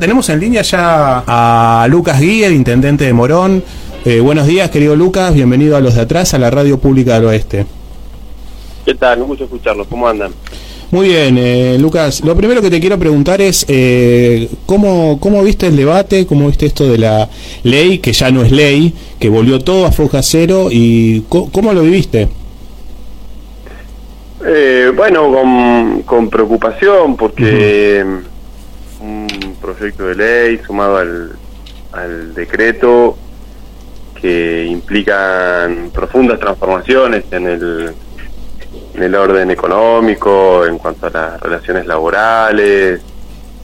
Tenemos en línea ya a Lucas Guía, intendente de Morón. Eh, buenos días, querido Lucas, bienvenido a los de atrás, a la Radio Pública del Oeste. ¿Qué tal? Un gusto escucharlos, ¿cómo andan? Muy bien, eh, Lucas, lo primero que te quiero preguntar es, eh, ¿cómo, ¿cómo viste el debate? ¿Cómo viste esto de la ley, que ya no es ley, que volvió todo a foja cero? ¿Y cómo, lo viviste? Eh, bueno, con, con preocupación, porque proyecto de ley sumado al, al decreto que implican profundas transformaciones en el, en el orden económico, en cuanto a las relaciones laborales,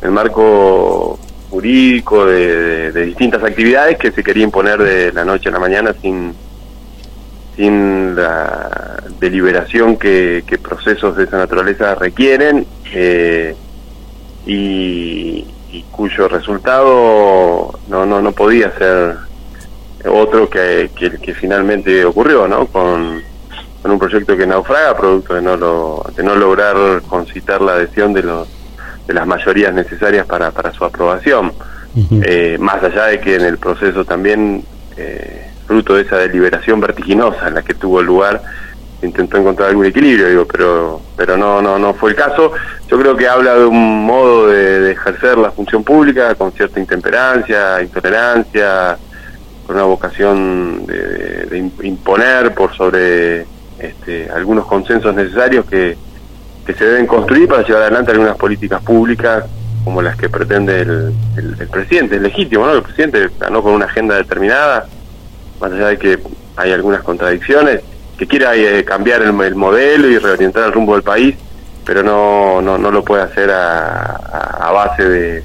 el marco jurídico de, distintas actividades que se quería imponer de la noche a la mañana sin sin la deliberación que, que procesos de esa naturaleza requieren eh, y, y cuyo resultado no, no, no podía ser otro que, que, finalmente ocurrió, ¿no? Con, con, un proyecto que naufraga, producto de no, lo, de no lograr concitar la adhesión de, los, de las mayorías necesarias para, para su aprobación. Eh, más allá de que en el proceso también, eh, fruto de esa deliberación vertiginosa en la que tuvo lugar, intentó encontrar algún equilibrio, digo, pero pero no no no fue el caso. Yo creo que habla de un modo de, ejercer la función pública con cierta intemperancia, intolerancia, con una vocación de, imponer por sobre este, algunos consensos necesarios que, que se deben construir para llevar adelante algunas políticas públicas como las que pretende el, el, presidente. Es legítimo, ¿no? El presidente ganó con una agenda determinada, más allá de que hay algunas contradicciones que quiera eh, cambiar el, modelo y reorientar el rumbo del país, pero no, no, no lo puede hacer a, base de,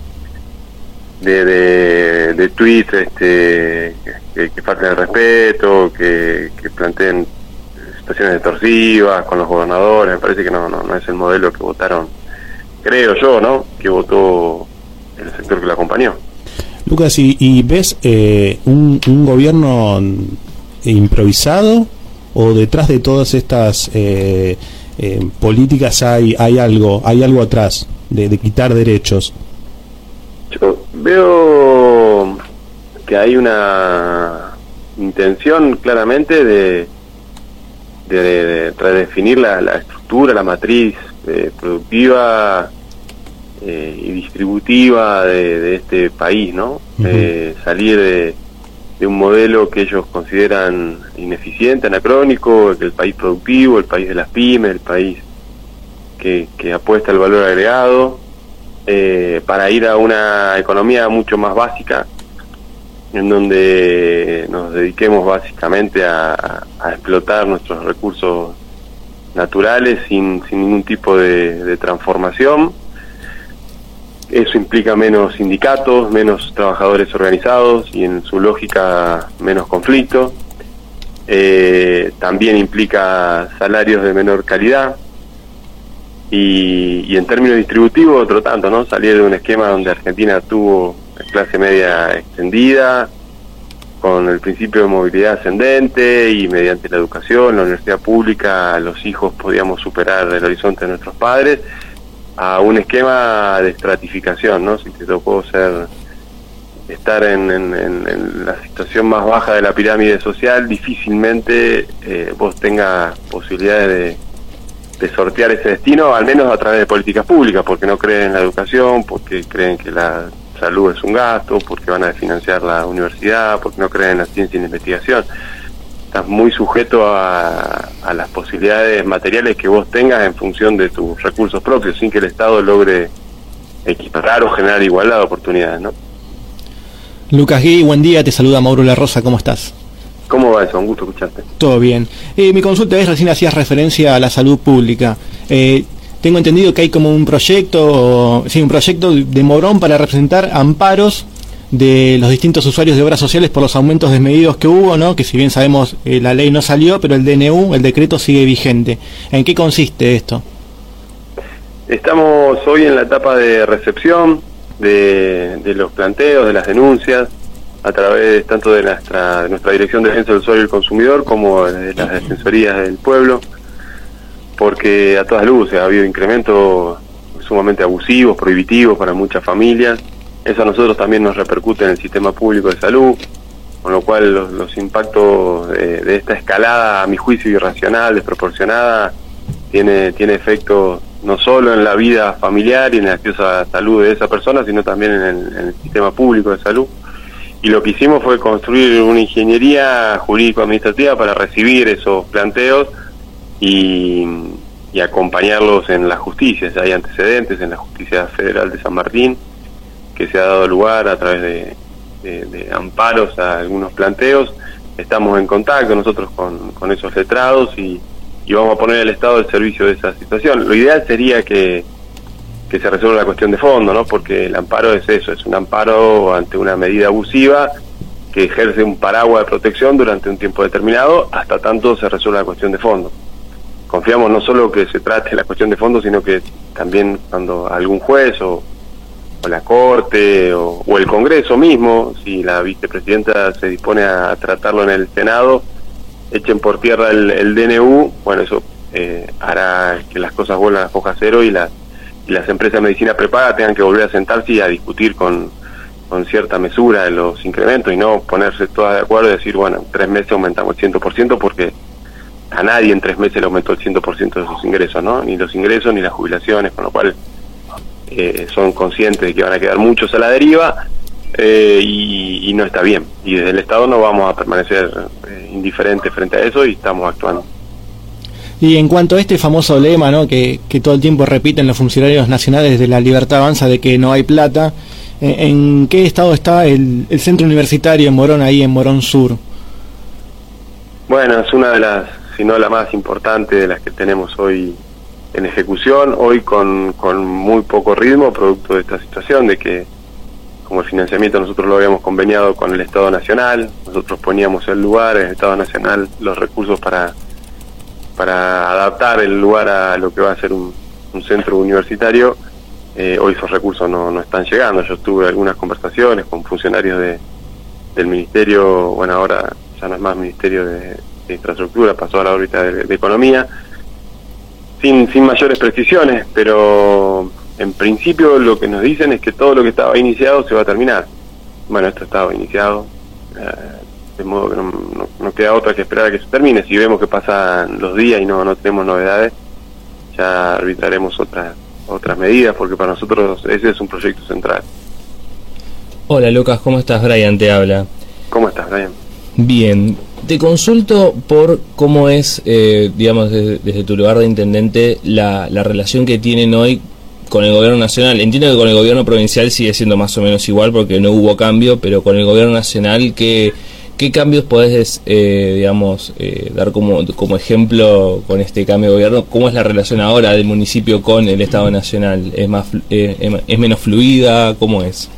de, de, tweets este, que, falten el respeto, que, que planteen situaciones extorsivas con los gobernadores. Me parece que no, no, no es el modelo que votaron, creo yo, ¿no? Que votó el sector que lo acompañó. Lucas, ¿y, y ves eh, un gobierno improvisado o detrás de todas estas eh, eh, políticas hay hay algo hay algo atrás de, quitar derechos yo veo que hay una intención claramente de de, redefinir la, estructura la matriz eh, productiva y distributiva de, este país no salir de de un modelo que ellos consideran ineficiente, anacrónico, el país productivo, el país de las pymes, el país que, apuesta al valor agregado, eh, para ir a una economía mucho más básica, en donde nos dediquemos básicamente a, explotar nuestros recursos naturales sin ningún tipo de transformación eso implica menos sindicatos, menos trabajadores organizados y en su lógica menos conflicto. Eh, también implica salarios de menor calidad y, en términos distributivos otro tanto, ¿no? Salir de un esquema donde Argentina tuvo clase media extendida, con el principio de movilidad ascendente y mediante la educación, la universidad pública, los hijos podíamos superar el horizonte de nuestros padres a un esquema de estratificación, ¿no? Si te tocó ser estar en, la situación más baja de la pirámide social, difícilmente eh, vos tengas posibilidades de, de, sortear ese destino, al menos a través de políticas públicas, porque no creen en la educación, porque creen que la salud es un gasto, porque van a financiar la universidad, porque no creen en la ciencia y la investigación estás muy sujeto a, las posibilidades materiales que vos tengas en función de tus recursos propios, sin que el Estado logre equiparar o generar igualdad de oportunidades, ¿no? Lucas Gui, buen día, te saluda Mauro La Rosa, ¿cómo estás? ¿Cómo va eso? Un gusto escucharte. Todo bien. Eh, mi consulta es, recién hacías referencia a la salud pública. Eh, tengo entendido que hay como un proyecto, sí, un proyecto de Morón para representar amparos de los distintos usuarios de obras sociales por los aumentos desmedidos que hubo, ¿no? que si bien sabemos eh, la ley no salió, pero el DNU, el decreto sigue vigente. ¿En qué consiste esto? Estamos hoy en la etapa de recepción de, los planteos, de las denuncias, a través tanto de nuestra, de nuestra Dirección de Defensa del Usuario y el Consumidor como de las Defensorías del Pueblo, porque a todas luces ha habido incrementos sumamente abusivos, prohibitivos para muchas familias eso a nosotros también nos repercute en el sistema público de salud, con lo cual los, impactos de, esta escalada, a mi juicio irracional, desproporcionada, tiene, tiene efectos no solo en la vida familiar y en el acceso a la salud de esa persona, sino también en el, sistema público de salud. Y lo que hicimos fue construir una ingeniería jurídico-administrativa para recibir esos planteos y, acompañarlos en la justicia. hay antecedentes en la Justicia Federal de San Martín, que se ha dado lugar a través de, amparos a algunos planteos. Estamos en contacto nosotros con, con esos letrados y, y, vamos a poner al Estado al servicio de esa situación. Lo ideal sería que, que se resuelva la cuestión de fondo, ¿no? porque el amparo es eso, es un amparo ante una medida abusiva que ejerce un paraguas de protección durante un tiempo determinado hasta tanto se resuelva la cuestión de fondo. Confiamos no solo que se trate la cuestión de fondo, sino que también cuando algún juez o o la Corte o, el Congreso mismo, si la vicepresidenta se dispone a tratarlo en el Senado, echen por tierra el, DNU, bueno, eso eh, hará que las cosas vuelvan a foja cero y, la, y las empresas de medicina prepaga tengan que volver a sentarse y a discutir con, con cierta mesura de los incrementos y no ponerse todas de acuerdo y decir, bueno, en tres meses aumentamos el 100% porque a nadie en tres meses le aumentó el 100% de sus ingresos, ¿no? Ni los ingresos ni las jubilaciones, con lo cual eh, son conscientes de que van a quedar muchos a la deriva eh, y, no está bien. Y desde el Estado no vamos a permanecer eh, indiferentes frente a eso y estamos actuando. Y en cuanto a este famoso lema ¿no? que, todo el tiempo repiten los funcionarios nacionales de la libertad avanza de que no hay plata, ¿en, qué estado está el, el, centro universitario en Morón, ahí en Morón Sur? Bueno, es una de las, si no la más importante de las que tenemos hoy en ejecución, hoy con, con muy poco ritmo, producto de esta situación, de que como el financiamiento nosotros lo habíamos conveniado con el Estado Nacional, nosotros poníamos el lugar, el Estado Nacional, los recursos para, para adaptar el lugar a lo que va a ser un, centro universitario, eh, hoy esos recursos no, no están llegando. Yo tuve algunas conversaciones con funcionarios de, del Ministerio, bueno, ahora ya no es más Ministerio de, Infraestructura, pasó a la órbita de Economía, sin, sin mayores precisiones, pero en principio lo que nos dicen es que todo lo que estaba iniciado se va a terminar. Bueno, esto estaba iniciado, eh, de modo que no, queda otra que esperar a que se termine. Si vemos que pasan los días y no, no tenemos novedades, ya arbitraremos otras otras medidas, porque para nosotros ese es un proyecto central. Hola Lucas, ¿cómo estás? Brian te habla. ¿Cómo estás, Brian? Bien, te consulto por cómo es, eh, digamos, desde, tu lugar de intendente, la, relación que tienen hoy con el gobierno nacional. Entiendo que con el gobierno provincial sigue siendo más o menos igual porque no hubo cambio, pero con el gobierno nacional, ¿qué, qué cambios podés, eh, digamos, eh, dar como, como ejemplo con este cambio de gobierno? ¿Cómo es la relación ahora del municipio con el Estado Nacional? ¿Es, más, es menos fluida? ¿Cómo es?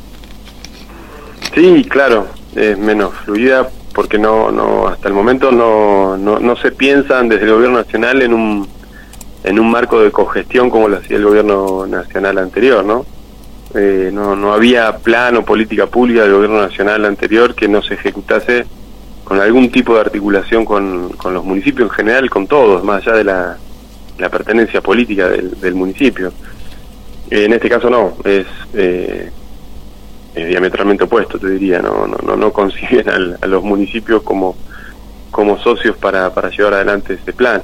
Sí, claro, es menos fluida porque no, no hasta el momento no, no, no se piensan desde el gobierno nacional en un en un marco de cogestión como lo hacía el gobierno nacional anterior, ¿no? Eh, no, no había plan o política pública del gobierno nacional anterior que no se ejecutase con algún tipo de articulación con, con los municipios en general, con todos, más allá de la, la pertenencia política del, del municipio. en este caso no, es eh, es diametralmente opuesto, te diría, no, no, no, no conciben a los municipios como, como socios para, para llevar adelante este plan.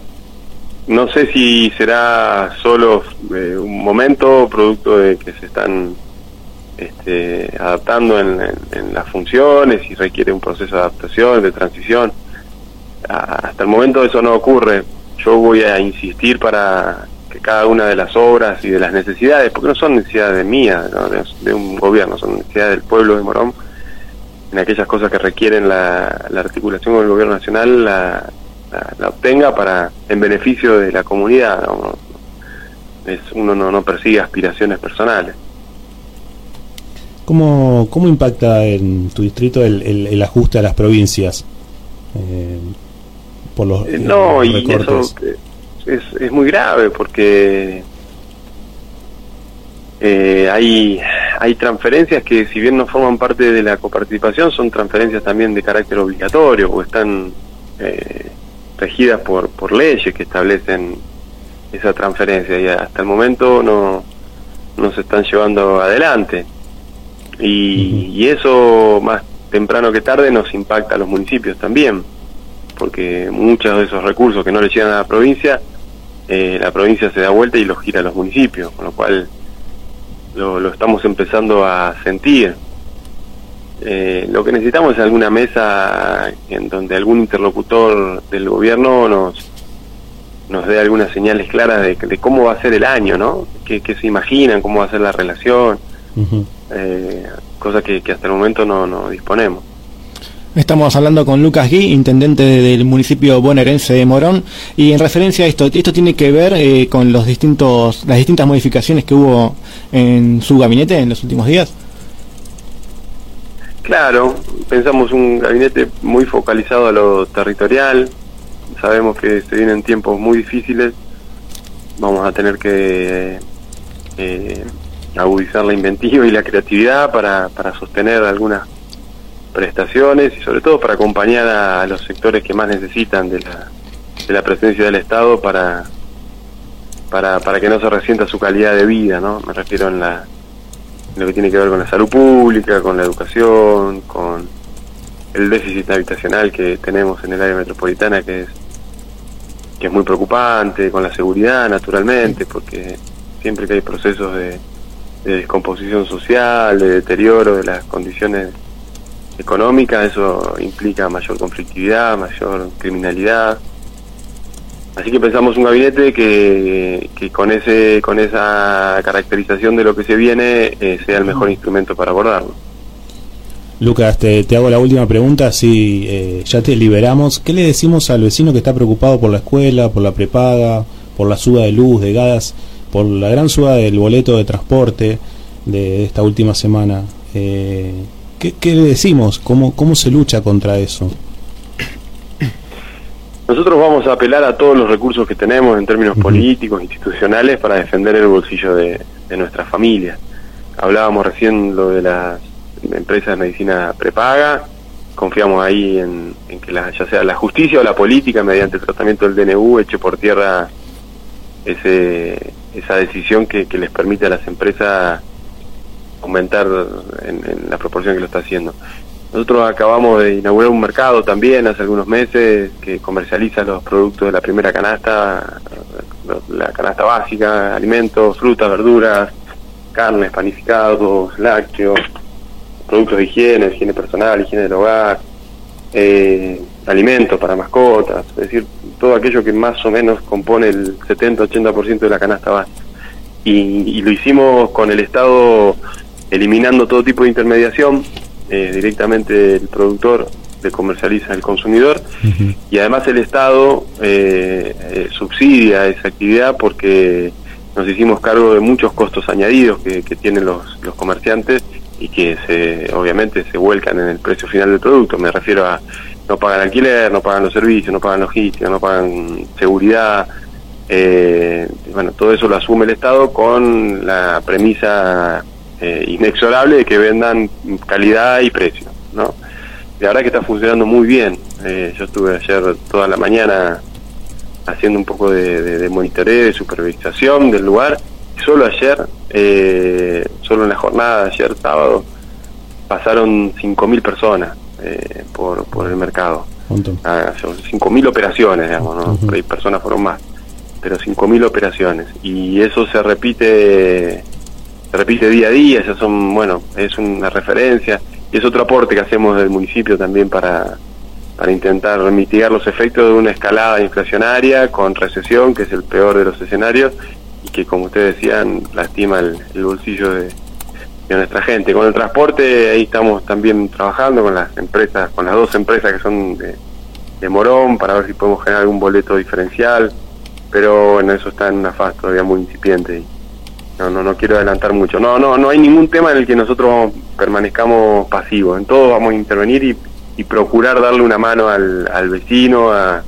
No sé si será solo eh, un momento producto de que se están este, adaptando en, en, las funciones y requiere un proceso de adaptación, de transición. hasta el momento eso no ocurre. Yo voy a insistir para que cada una de las obras y de las necesidades, porque no son necesidades mías, de, un gobierno, son necesidades del pueblo de Morón, en aquellas cosas que requieren la, articulación con el gobierno nacional, la, obtenga para en beneficio de la comunidad. Es, uno no, no persigue aspiraciones personales. ¿Cómo, ¿Cómo impacta en tu distrito el, el, ajuste a las provincias? Eh, por los, eh, no, y eso, es, es muy grave porque eh, hay, hay transferencias que si bien no forman parte de la coparticipación son transferencias también de carácter obligatorio o están eh, regidas por, por leyes que establecen esa transferencia y hasta el momento no, no se están llevando adelante. Y, y eso más temprano que tarde nos impacta a los municipios también, porque muchos de esos recursos que no le llegan a la provincia, eh, la provincia se da vuelta y los gira a los municipios, con lo cual lo, lo estamos empezando a sentir. Eh, lo que necesitamos es alguna mesa en donde algún interlocutor del gobierno nos nos dé algunas señales claras de, de cómo va a ser el año, ¿no? ¿Qué, qué se imaginan? ¿Cómo va a ser la relación? Eh, cosa que, que hasta el momento no, no disponemos. Estamos hablando con Lucas Gui, intendente del municipio bonaerense de Morón, y en referencia a esto, esto tiene que ver eh, con los distintos, las distintas modificaciones que hubo en su gabinete en los últimos días. Claro, pensamos un gabinete muy focalizado a lo territorial, sabemos que se vienen tiempos muy difíciles, vamos a tener que eh, agudizar la inventiva y la creatividad para, para sostener algunas prestaciones y sobre todo para acompañar a los sectores que más necesitan de la, de la presencia del Estado para, para, para que no se resienta su calidad de vida, ¿no? Me refiero en la en lo que tiene que ver con la salud pública, con la educación, con el déficit habitacional que tenemos en el área metropolitana que es que es muy preocupante, con la seguridad naturalmente, porque siempre que hay procesos de, de descomposición social, de deterioro de las condiciones económicas, eso implica mayor conflictividad, mayor criminalidad. Así que pensamos un gabinete que, que con ese con esa caracterización de lo que se viene eh, sea el mejor instrumento para abordarlo. Lucas, te, te hago la última pregunta. Si eh, ya te liberamos, ¿qué le decimos al vecino que está preocupado por la escuela, por la prepaga, por la suba de luz, de gas, por la gran suba del boleto de transporte de, de esta última semana? Eh, ¿qué, qué le decimos? ¿Cómo, ¿Cómo se lucha contra eso? Nosotros vamos a apelar a todos los recursos que tenemos en términos políticos, institucionales, para defender el bolsillo de, de nuestra familia. Hablábamos recién lo de las empresas de medicina prepaga, confiamos ahí en, en que la, ya sea la justicia o la política, mediante el tratamiento del DNU, eche por tierra ese, esa decisión que, que les permite a las empresas aumentar en, la proporción que lo está haciendo. Nosotros acabamos de inaugurar un mercado también hace algunos meses que comercializa los productos de la primera canasta, la canasta básica, alimentos, frutas, verduras, carnes, panificados, lácteos, productos de higiene, higiene personal, higiene del hogar, eh, alimentos para mascotas, es decir, todo aquello que más o menos compone el 70-80% de la canasta básica. Y, y lo hicimos con el Estado eliminando todo tipo de intermediación, eh, directamente el productor le comercializa al consumidor y además el Estado eh, eh, subsidia esa actividad porque nos hicimos cargo de muchos costos añadidos que, que tienen los, los comerciantes y que se, obviamente se vuelcan en el precio final del producto. Me refiero a no pagan alquiler, no pagan los servicios, no pagan logística, no pagan seguridad. Eh, bueno, todo eso lo asume el Estado con la premisa eh, inexorable de que vendan calidad y precio, ¿no? La verdad que está funcionando muy bien. Eh, yo estuve ayer toda la mañana haciendo un poco de, de, de monitoreo, de supervisación del lugar. Solo ayer, eh, solo en la jornada de ayer sábado, pasaron 5.000 personas eh, por, por el mercado. Ah, son 5.000 operaciones, digamos, ¿no? Por ahí personas fueron más, pero 5.000 operaciones. Y eso se repite repite día a día, ya son, bueno, es una referencia y es otro aporte que hacemos del municipio también para, para intentar mitigar los efectos de una escalada inflacionaria con recesión, que es el peor de los escenarios y que, como ustedes decían, lastima el, el bolsillo de, de nuestra gente. Con el transporte, ahí estamos también trabajando con las empresas, con las dos empresas que son de, de Morón, para ver si podemos generar algún boleto diferencial, pero bueno, eso está en una fase todavía muy incipiente y no, no, no quiero adelantar mucho. No, no, no hay ningún tema en el que nosotros permanezcamos pasivos. En todo vamos a intervenir y, y procurar darle una mano al, al vecino, a-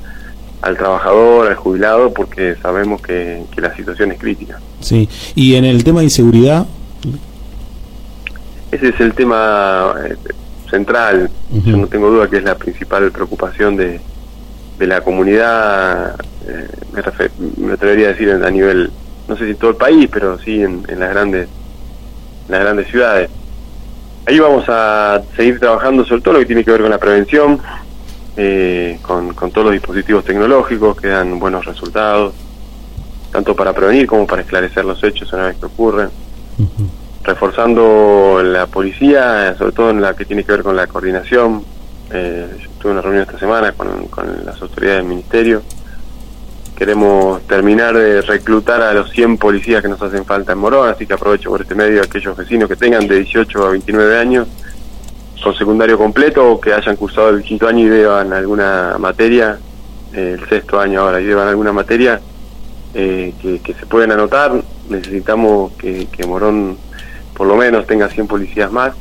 al trabajador, al jubilado, porque sabemos que, que la situación es crítica. Sí. Y en el tema de inseguridad, Ese es el tema eh, central. Yo no tengo duda que es la principal preocupación de, de la comunidad. eh, me, me atrevería a decir a nivel, no sé si en todo el país, pero sí en, en las grandes, en las grandes ciudades. ahí vamos a seguir trabajando sobre todo lo que tiene que ver con la prevención, eh, con, con todos los dispositivos tecnológicos que dan buenos resultados, tanto para prevenir como para esclarecer los hechos una vez que ocurren. Reforzando la policía, sobre todo en la que tiene que ver con la coordinación. Eh, yo tuve una reunión esta semana con, con las autoridades del ministerio. Queremos terminar de reclutar a los 100 policías que nos hacen falta en Morón, así que aprovecho por este medio a aquellos vecinos que tengan de 18 a 29 años con secundario completo o que hayan cursado el quinto año y deban alguna materia, el sexto año ahora y deban alguna materia, eh, que, se pueden anotar. Necesitamos que, que, Morón por lo menos tenga 100 policías más.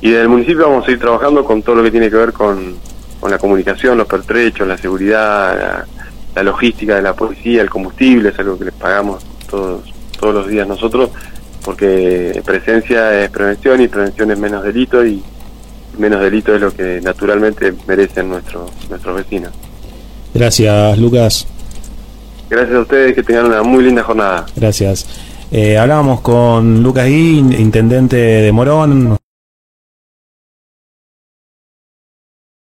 Y desde el municipio vamos a ir trabajando con todo lo que tiene que ver con, con la comunicación, los pertrechos, la seguridad, la, la, logística de la policía, el combustible, es algo que les pagamos todos, todos los días nosotros, porque presencia es prevención y prevención es menos delito y menos delito es lo que naturalmente merecen nuestros nuestros vecinos. Gracias, Lucas. Gracias a ustedes, que tengan una muy linda jornada. Gracias. Eh, hablábamos con Lucas Gui, intendente de Morón.